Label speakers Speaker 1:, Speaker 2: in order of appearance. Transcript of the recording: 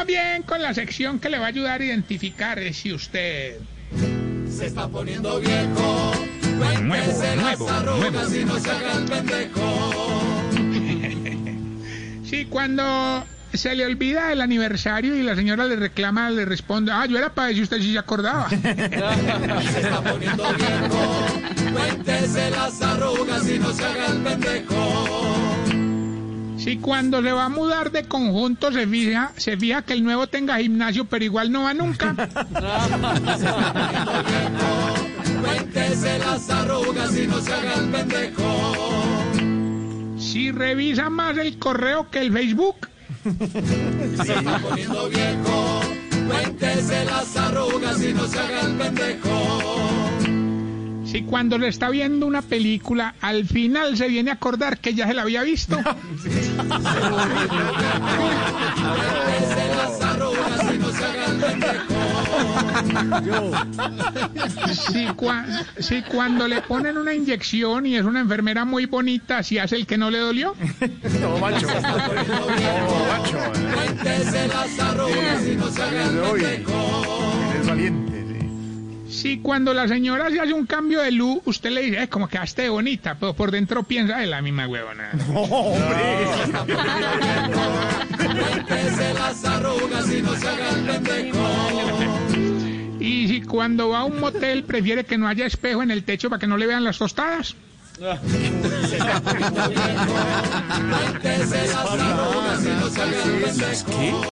Speaker 1: Vamos bien con la sección que le va a ayudar a identificar si usted...
Speaker 2: Se está poniendo viejo.
Speaker 1: Nuevo,
Speaker 2: las
Speaker 1: nuevo,
Speaker 2: arrugas
Speaker 1: nuevo.
Speaker 2: y no se haga el pendejo.
Speaker 1: Sí, cuando se le olvida el aniversario y la señora le reclama, le responde, ah, yo era para decir usted si se acordaba.
Speaker 2: Se está poniendo viejo. Cuéntese las arrugas y no se haga el pendejo.
Speaker 1: Si cuando se va a mudar de conjunto se fija, se fija que el nuevo tenga gimnasio, pero igual no va nunca.
Speaker 2: Cuéntese las arrugas y no se haga el pendejo.
Speaker 1: Si revisa más el correo que el Facebook.
Speaker 2: Se está poniendo viejo. Cuéntese las arrugas y no se haga el pendejo.
Speaker 1: Si cuando le está viendo una película, al final se viene a acordar que ya se la había visto.
Speaker 2: No.
Speaker 1: Si, cua- si cuando le ponen una inyección y es una enfermera muy bonita, si hace el que no le dolió.
Speaker 2: Cuéntese las arrugas y no se haga el pendejo.
Speaker 3: Es valiente.
Speaker 1: Si cuando la señora se hace un cambio de luz, usted le dice, "Eh, como quedaste bonita, pero por dentro piensa, es la misma huevona.
Speaker 2: Cuéntese las arrugas y no se haga el pendejo.
Speaker 1: Y si cuando va a un motel prefiere que no haya espejo en el techo para que no le vean las tostadas.
Speaker 2: Cuéntese